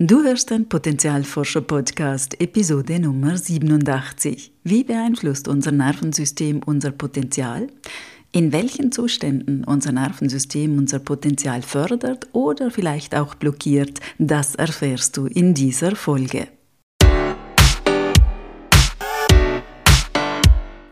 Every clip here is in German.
Du hörst den Potenzialforscher-Podcast, Episode Nummer 87. Wie beeinflusst unser Nervensystem unser Potenzial? In welchen Zuständen unser Nervensystem unser Potenzial fördert oder vielleicht auch blockiert, das erfährst du in dieser Folge.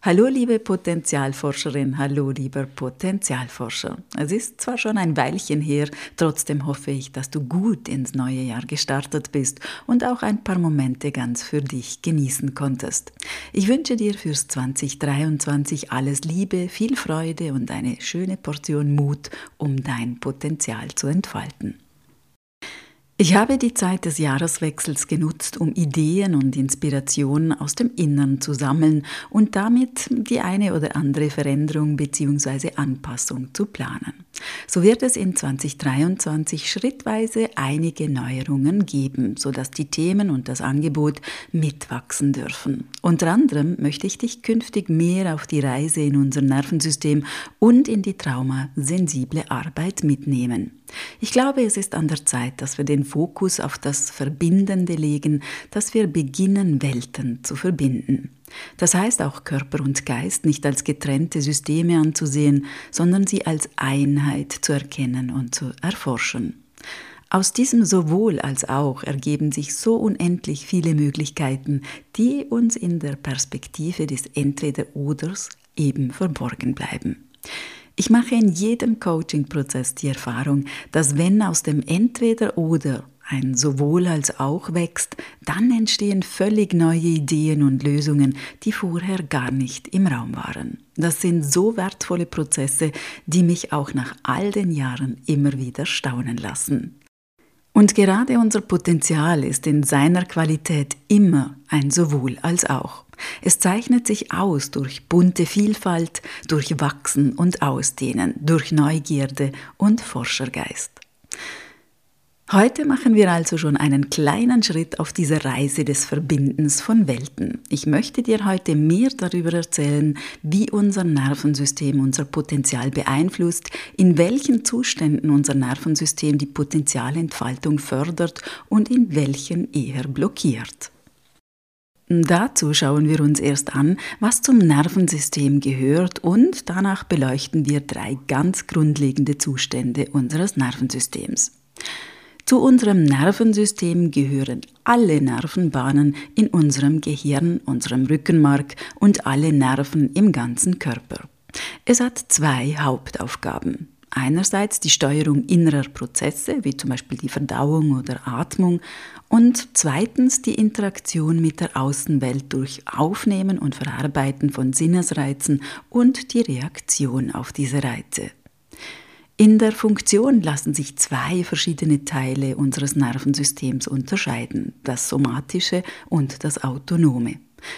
Hallo liebe Potenzialforscherin, hallo lieber Potenzialforscher. Es ist zwar schon ein Weilchen her, trotzdem hoffe ich, dass du gut ins neue Jahr gestartet bist und auch ein paar Momente ganz für dich genießen konntest. Ich wünsche dir fürs 2023 alles Liebe, viel Freude und eine schöne Portion Mut, um dein Potenzial zu entfalten. Ich habe die Zeit des Jahreswechsels genutzt, um Ideen und Inspirationen aus dem Innern zu sammeln und damit die eine oder andere Veränderung bzw. Anpassung zu planen. So wird es in 2023 schrittweise einige Neuerungen geben, sodass die Themen und das Angebot mitwachsen dürfen. Unter anderem möchte ich dich künftig mehr auf die Reise in unser Nervensystem und in die traumasensible Arbeit mitnehmen. Ich glaube, es ist an der Zeit, dass wir den Fokus auf das Verbindende legen, dass wir beginnen, Welten zu verbinden. Das heißt auch Körper und Geist nicht als getrennte Systeme anzusehen, sondern sie als Einheit zu erkennen und zu erforschen. Aus diesem sowohl als auch ergeben sich so unendlich viele Möglichkeiten, die uns in der Perspektive des Entweder-Oders eben verborgen bleiben. Ich mache in jedem Coaching-Prozess die Erfahrung, dass wenn aus dem Entweder-Oder ein sowohl als auch wächst, dann entstehen völlig neue Ideen und Lösungen, die vorher gar nicht im Raum waren. Das sind so wertvolle Prozesse, die mich auch nach all den Jahren immer wieder staunen lassen. Und gerade unser Potenzial ist in seiner Qualität immer ein sowohl als auch. Es zeichnet sich aus durch bunte Vielfalt, durch Wachsen und Ausdehnen, durch Neugierde und Forschergeist. Heute machen wir also schon einen kleinen Schritt auf dieser Reise des Verbindens von Welten. Ich möchte dir heute mehr darüber erzählen, wie unser Nervensystem unser Potenzial beeinflusst, in welchen Zuständen unser Nervensystem die Potenzialentfaltung fördert und in welchen eher blockiert. Dazu schauen wir uns erst an, was zum Nervensystem gehört und danach beleuchten wir drei ganz grundlegende Zustände unseres Nervensystems. Zu unserem Nervensystem gehören alle Nervenbahnen in unserem Gehirn, unserem Rückenmark und alle Nerven im ganzen Körper. Es hat zwei Hauptaufgaben. Einerseits die Steuerung innerer Prozesse, wie zum Beispiel die Verdauung oder Atmung, und zweitens die Interaktion mit der Außenwelt durch Aufnehmen und Verarbeiten von Sinnesreizen und die Reaktion auf diese Reize. In der Funktion lassen sich zwei verschiedene Teile unseres Nervensystems unterscheiden, das somatische und das autonome.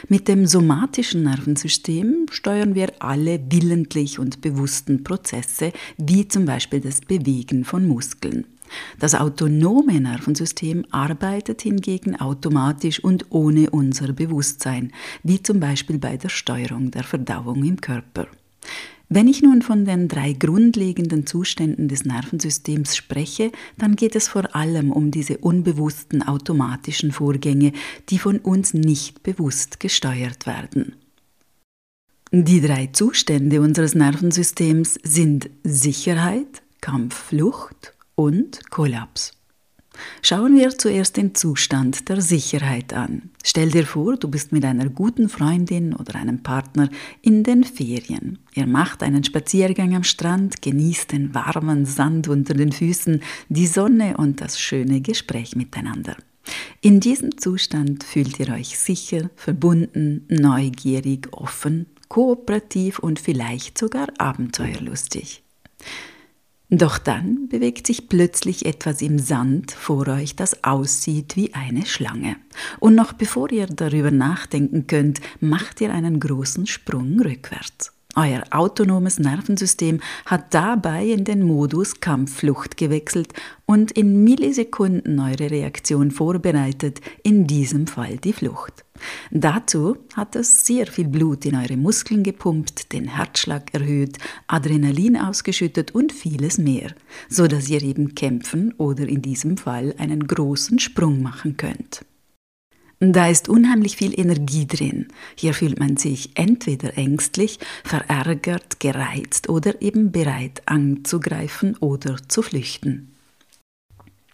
Mit dem somatischen Nervensystem steuern wir alle willentlich und bewussten Prozesse, wie zum Beispiel das Bewegen von Muskeln. Das autonome Nervensystem arbeitet hingegen automatisch und ohne unser Bewusstsein, wie zum Beispiel bei der Steuerung der Verdauung im Körper. Wenn ich nun von den drei grundlegenden Zuständen des Nervensystems spreche, dann geht es vor allem um diese unbewussten automatischen Vorgänge, die von uns nicht bewusst gesteuert werden. Die drei Zustände unseres Nervensystems sind Sicherheit, Kampfflucht und Kollaps. Schauen wir zuerst den Zustand der Sicherheit an. Stell dir vor, du bist mit einer guten Freundin oder einem Partner in den Ferien. Ihr macht einen Spaziergang am Strand, genießt den warmen Sand unter den Füßen, die Sonne und das schöne Gespräch miteinander. In diesem Zustand fühlt ihr euch sicher, verbunden, neugierig, offen, kooperativ und vielleicht sogar abenteuerlustig. Doch dann bewegt sich plötzlich etwas im Sand vor euch, das aussieht wie eine Schlange. Und noch bevor ihr darüber nachdenken könnt, macht ihr einen großen Sprung rückwärts. Euer autonomes Nervensystem hat dabei in den Modus Kampfflucht gewechselt und in Millisekunden eure Reaktion vorbereitet, in diesem Fall die Flucht. Dazu hat es sehr viel Blut in eure Muskeln gepumpt, den Herzschlag erhöht, Adrenalin ausgeschüttet und vieles mehr, so dass ihr eben kämpfen oder in diesem Fall einen großen Sprung machen könnt. Da ist unheimlich viel Energie drin. Hier fühlt man sich entweder ängstlich, verärgert, gereizt oder eben bereit anzugreifen oder zu flüchten.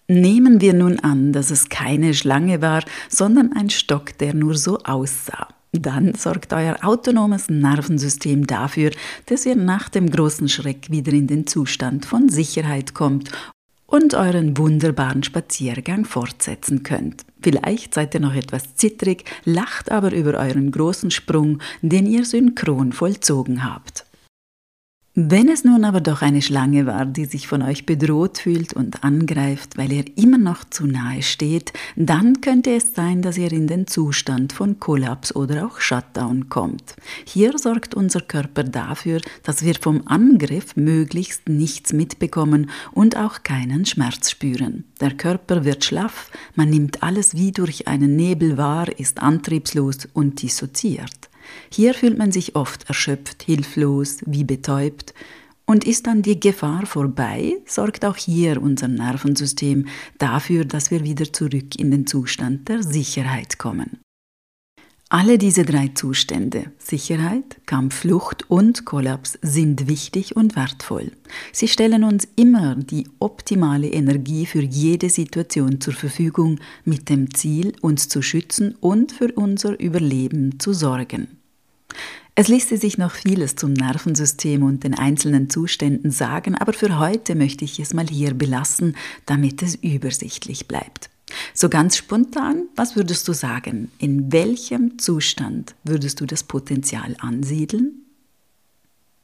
Nehmen wir nun an, dass es keine Schlange war, sondern ein Stock, der nur so aussah. Dann sorgt euer autonomes Nervensystem dafür, dass ihr nach dem großen Schreck wieder in den Zustand von Sicherheit kommt und euren wunderbaren Spaziergang fortsetzen könnt. Vielleicht seid ihr noch etwas zittrig, lacht aber über euren großen Sprung, den ihr synchron vollzogen habt. Wenn es nun aber doch eine Schlange war, die sich von euch bedroht fühlt und angreift, weil ihr immer noch zu nahe steht, dann könnte es sein, dass ihr in den Zustand von Kollaps oder auch Shutdown kommt. Hier sorgt unser Körper dafür, dass wir vom Angriff möglichst nichts mitbekommen und auch keinen Schmerz spüren. Der Körper wird schlaff, man nimmt alles wie durch einen Nebel wahr, ist antriebslos und dissoziiert. Hier fühlt man sich oft erschöpft, hilflos, wie betäubt. Und ist dann die Gefahr vorbei, sorgt auch hier unser Nervensystem dafür, dass wir wieder zurück in den Zustand der Sicherheit kommen. Alle diese drei Zustände Sicherheit, Kampfflucht und Kollaps sind wichtig und wertvoll. Sie stellen uns immer die optimale Energie für jede Situation zur Verfügung mit dem Ziel, uns zu schützen und für unser Überleben zu sorgen. Es ließe sich noch vieles zum Nervensystem und den einzelnen Zuständen sagen, aber für heute möchte ich es mal hier belassen, damit es übersichtlich bleibt. So ganz spontan, was würdest du sagen? In welchem Zustand würdest du das Potenzial ansiedeln?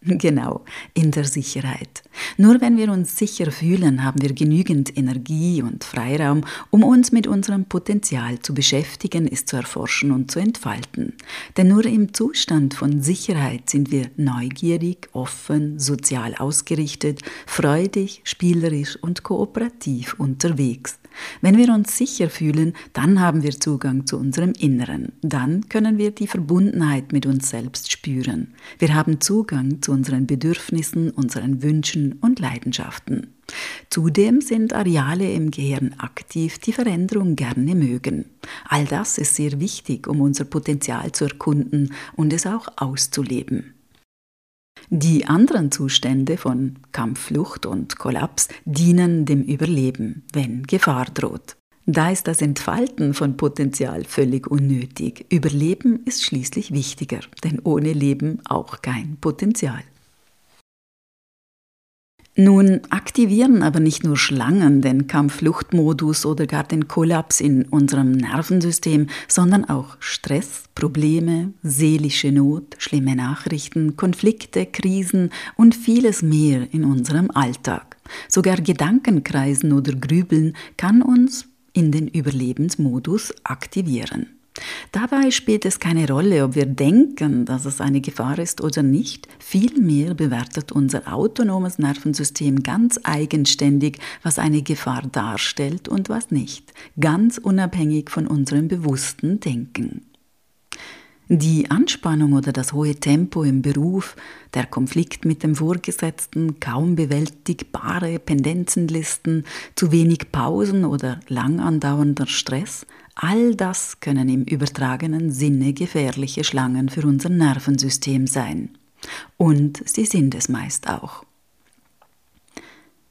Genau, in der Sicherheit. Nur wenn wir uns sicher fühlen, haben wir genügend Energie und Freiraum, um uns mit unserem Potenzial zu beschäftigen, es zu erforschen und zu entfalten. Denn nur im Zustand von Sicherheit sind wir neugierig, offen, sozial ausgerichtet, freudig, spielerisch und kooperativ unterwegs. Wenn wir uns sicher fühlen, dann haben wir Zugang zu unserem Inneren. Dann können wir die Verbundenheit mit uns selbst spüren. Wir haben Zugang zu unseren Bedürfnissen, unseren Wünschen und Leidenschaften. Zudem sind Areale im Gehirn aktiv, die Veränderung gerne mögen. All das ist sehr wichtig, um unser Potenzial zu erkunden und es auch auszuleben. Die anderen Zustände von Kampfflucht und Kollaps dienen dem Überleben, wenn Gefahr droht. Da ist das Entfalten von Potenzial völlig unnötig. Überleben ist schließlich wichtiger, denn ohne Leben auch kein Potenzial. Nun aktivieren aber nicht nur Schlangen den Kampffluchtmodus oder gar den Kollaps in unserem Nervensystem, sondern auch Stress, Probleme, seelische Not, schlimme Nachrichten, Konflikte, Krisen und vieles mehr in unserem Alltag. Sogar Gedankenkreisen oder Grübeln kann uns in den Überlebensmodus aktivieren. Dabei spielt es keine Rolle, ob wir denken, dass es eine Gefahr ist oder nicht. Vielmehr bewertet unser autonomes Nervensystem ganz eigenständig, was eine Gefahr darstellt und was nicht, ganz unabhängig von unserem bewussten Denken. Die Anspannung oder das hohe Tempo im Beruf, der Konflikt mit dem Vorgesetzten, kaum bewältigbare Pendenzenlisten, zu wenig Pausen oder lang andauernder Stress – All das können im übertragenen Sinne gefährliche Schlangen für unser Nervensystem sein. Und sie sind es meist auch.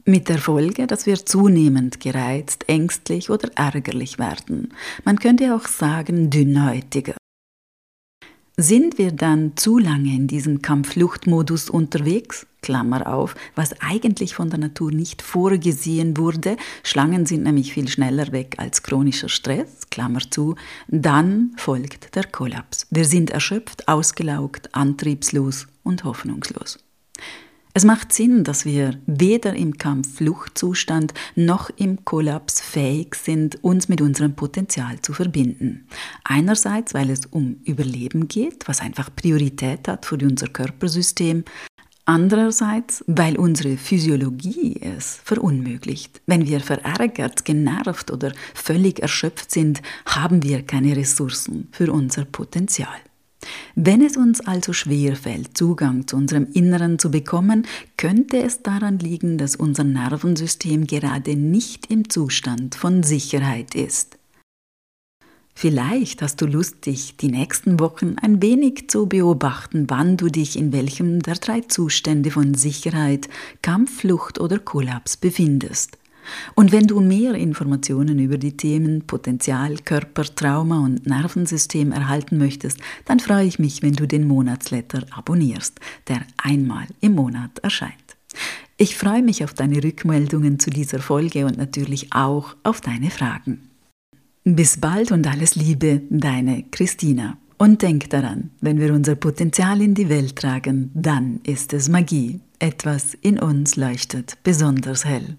Mit der Folge, dass wir zunehmend gereizt, ängstlich oder ärgerlich werden. Man könnte auch sagen dünnhäutiger. Sind wir dann zu lange in diesem Kampffluchtmodus unterwegs, Klammer auf, was eigentlich von der Natur nicht vorgesehen wurde, Schlangen sind nämlich viel schneller weg als chronischer Stress, Klammer zu, dann folgt der Kollaps. Wir sind erschöpft, ausgelaugt, antriebslos und hoffnungslos. Es macht Sinn, dass wir weder im Kampf-Fluchtzustand noch im Kollaps fähig sind, uns mit unserem Potenzial zu verbinden. Einerseits, weil es um Überleben geht, was einfach Priorität hat für unser Körpersystem. Andererseits, weil unsere Physiologie es verunmöglicht. Wenn wir verärgert, genervt oder völlig erschöpft sind, haben wir keine Ressourcen für unser Potenzial. Wenn es uns also schwer fällt, Zugang zu unserem Inneren zu bekommen, könnte es daran liegen, dass unser Nervensystem gerade nicht im Zustand von Sicherheit ist. Vielleicht hast du Lust, dich die nächsten Wochen ein wenig zu beobachten, wann du dich in welchem der drei Zustände von Sicherheit, Kampfflucht oder Kollaps befindest. Und wenn du mehr Informationen über die Themen Potenzial, Körper, Trauma und Nervensystem erhalten möchtest, dann freue ich mich, wenn du den Monatsletter abonnierst, der einmal im Monat erscheint. Ich freue mich auf deine Rückmeldungen zu dieser Folge und natürlich auch auf deine Fragen. Bis bald und alles Liebe, deine Christina. Und denk daran, wenn wir unser Potenzial in die Welt tragen, dann ist es Magie. Etwas in uns leuchtet besonders hell.